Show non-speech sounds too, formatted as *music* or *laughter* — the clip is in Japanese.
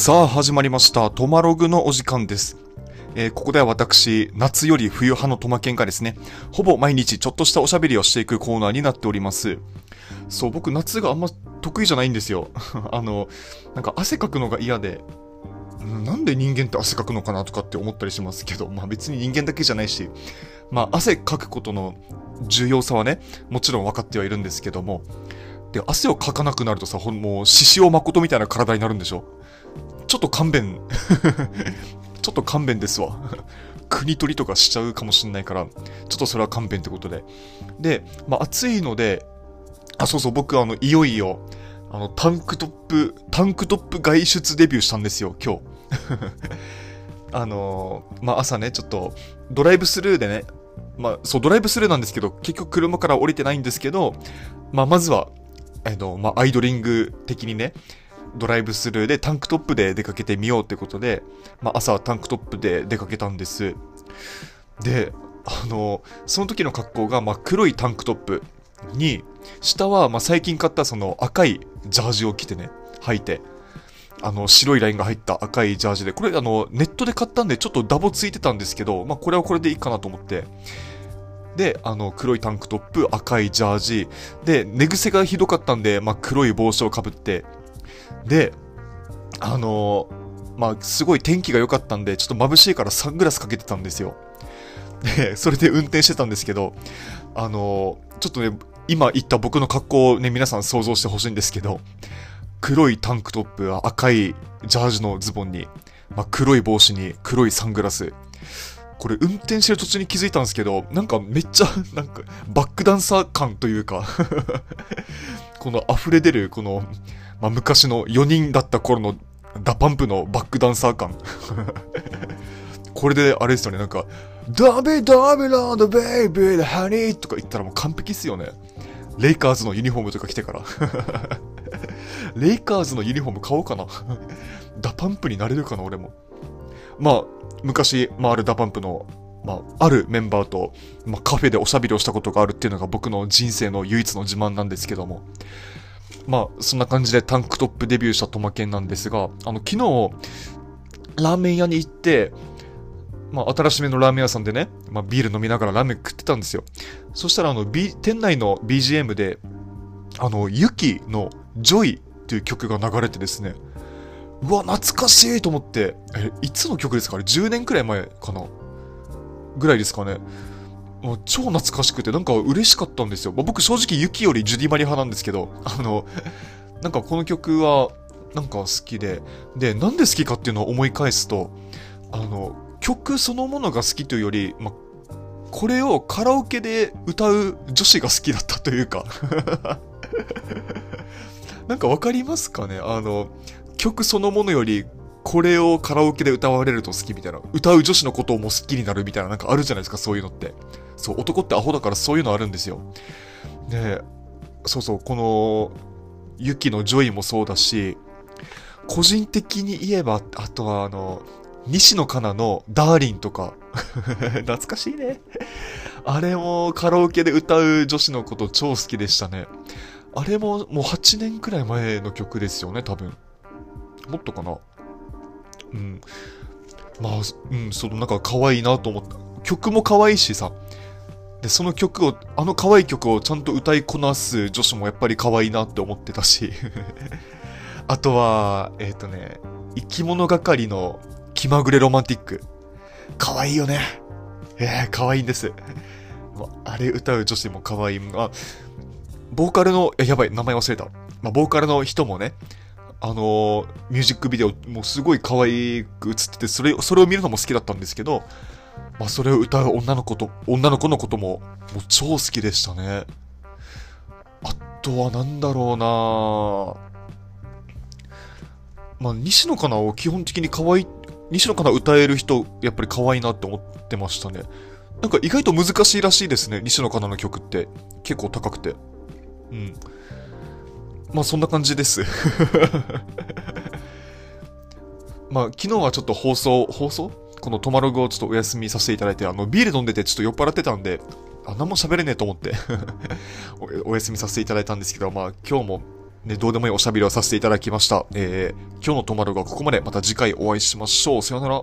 さあ始まりました。トマログのお時間です。えーここでは私、夏より冬派のトマケンがですね、ほぼ毎日ちょっとしたおしゃべりをしていくコーナーになっております。そう、僕夏があんま得意じゃないんですよ。*laughs* あの、なんか汗かくのが嫌で、なんで人間って汗かくのかなとかって思ったりしますけど、まあ別に人間だけじゃないし、まあ汗かくことの重要さはね、もちろん分かってはいるんですけども、で、汗をかかなくなるとさ、ほんもう、獅子王誠みたいな体になるんでしょ？ちょっと勘弁。*laughs* ちょっと勘弁ですわ。国取りとかしちゃうかもしんないから、ちょっとそれは勘弁ってことで。で、まあ暑いので、あ、そうそう、僕あの、いよいよ、あの、タンクトップ、タンクトップ外出デビューしたんですよ、今日。*laughs* あのーまあ朝ね、ちょっと、ドライブスルーでね、まあ、そう、ドライブスルーなんですけど、結局車から降りてないんですけど、まあ、まずは、えっと、まあ、アイドリング的にね、ドライブスルーでタンクトップで出かけてみようってことで、まあ、朝はタンクトップで出かけたんです。で、あの、その時の格好が、まあ、黒いタンクトップに、下は、まあ、最近買ったその赤いジャージを着てね、履いて、あの、白いラインが入った赤いジャージで、これあの、ネットで買ったんでちょっとダボついてたんですけど、まあ、これはこれでいいかなと思って、で、あの、黒いタンクトップ、赤いジャージ、で、寝癖がひどかったんで、まあ、黒い帽子をかぶって、で、あのまあ、すごい天気が良かったんで、ちょっと眩しいからサングラスかけてたんですよ。で、それで運転してたんですけど、あのちょっとね、今言った僕の格好をね、皆さん想像してほしいんですけど、黒いタンクトップ、赤いジャージのズボンに、まあ、黒い帽子に黒いサングラス。これ運転してる途中に気づいたんですけど、なんかめっちゃ、*laughs* なんかバックダンサー感というか、*laughs* この溢れ出る、この、まあ、昔の4人だった頃の DA PUMP のバックダンサー感。*laughs* これであれですよね、なんか、ダメダメなんだ baby honey とか言ったらもう完璧っすよね。レイカーズのユニフォームとか着てから。レイカーズのユニフォーム買おうかな。DA PUMP になれるかな、俺も。まあ、昔、まあ、ある DA PUMP の、まあ、あるメンバーと、まあ、カフェでおしゃべりをしたことがあるっていうのが僕の人生の唯一の自慢なんですけども。まあ、そんな感じでタンクトップデビューしたトマケンなんですが、あの、昨日、ラーメン屋に行って、まあ、新しめのラーメン屋さんでね、まあ、ビール飲みながらラーメン食ってたんですよ。そしたら、あの、B、店内の BGM で、あの、 YUKI の JOY っていう曲が流れてですね、うわ、懐かしいと思って、え、いつの曲ですか？あれ ?10 年くらい前かな？ぐらいですかね。もう超懐かしくて、なんか嬉しかったんですよ。まあ僕正直 YUKI よりジュディマリ派なんですけど、あの、*laughs* なんかこの曲は、なんか好きで、で、なんで好きかっていうのを思い返すと、あの、曲そのものが好きというより、まあ、これをカラオケで歌う女子が好きだったというか、*laughs* なんかわかりますかね？あの、曲そのものより、これをカラオケで歌われると好きみたいな、歌う女子のことをも好きになるみたいな、なんかあるじゃないですか、そういうのって。そう、男ってアホだからそういうのあるんですよ。で、そうそう、この、 YUKI の JOY もそうだし、個人的に言えば、あとはあの、西野カナのダーリンとか、*laughs* 懐かしいね。あれもカラオケで歌う女子のこと超好きでしたね。あれももう8年くらい前の曲ですよね、多分。もっとかな？うん。まあ、うん、そのなんか可愛いなと思った。曲も可愛いしさ。で、その曲を、あの可愛い曲をちゃんと歌いこなす女子もやっぱり可愛いなって思ってたし。*laughs* あとは、えっ、とね、生き物係の気まぐれロマンティック。可愛いよね。ええ可愛いんです。もうあれ歌う女子も可愛い。あ、ボーカルの、ややばい、名前忘れた。まあ、ボーカルの人もね、あのミュージックビデオ、もうすごい可愛く映ってて、それ、それを見るのも好きだったんですけど、まあ、それを歌う女の子と、女の子のことも、もう超好きでしたね。あとはなんだろうなまあ、西野カナを基本的に可愛い、西野カナ歌える人、やっぱり可愛いなって思ってましたね。なんか意外と難しいらしいですね、西野カナの曲って。結構高くて。うん。まあそんな感じです。*laughs* まあ昨日はちょっと放送、放送？このトマログをちょっとお休みさせていただいて、あの、ビール飲んでてちょっと酔っ払ってたんで、あ、何も喋れねえと思って *laughs* お、お休みさせていただいたんですけど、まあ今日もね、どうでもいいおしゃべりをさせていただきました。えー、今日のトマロがここまで。また次回お会いしましょう。さよなら。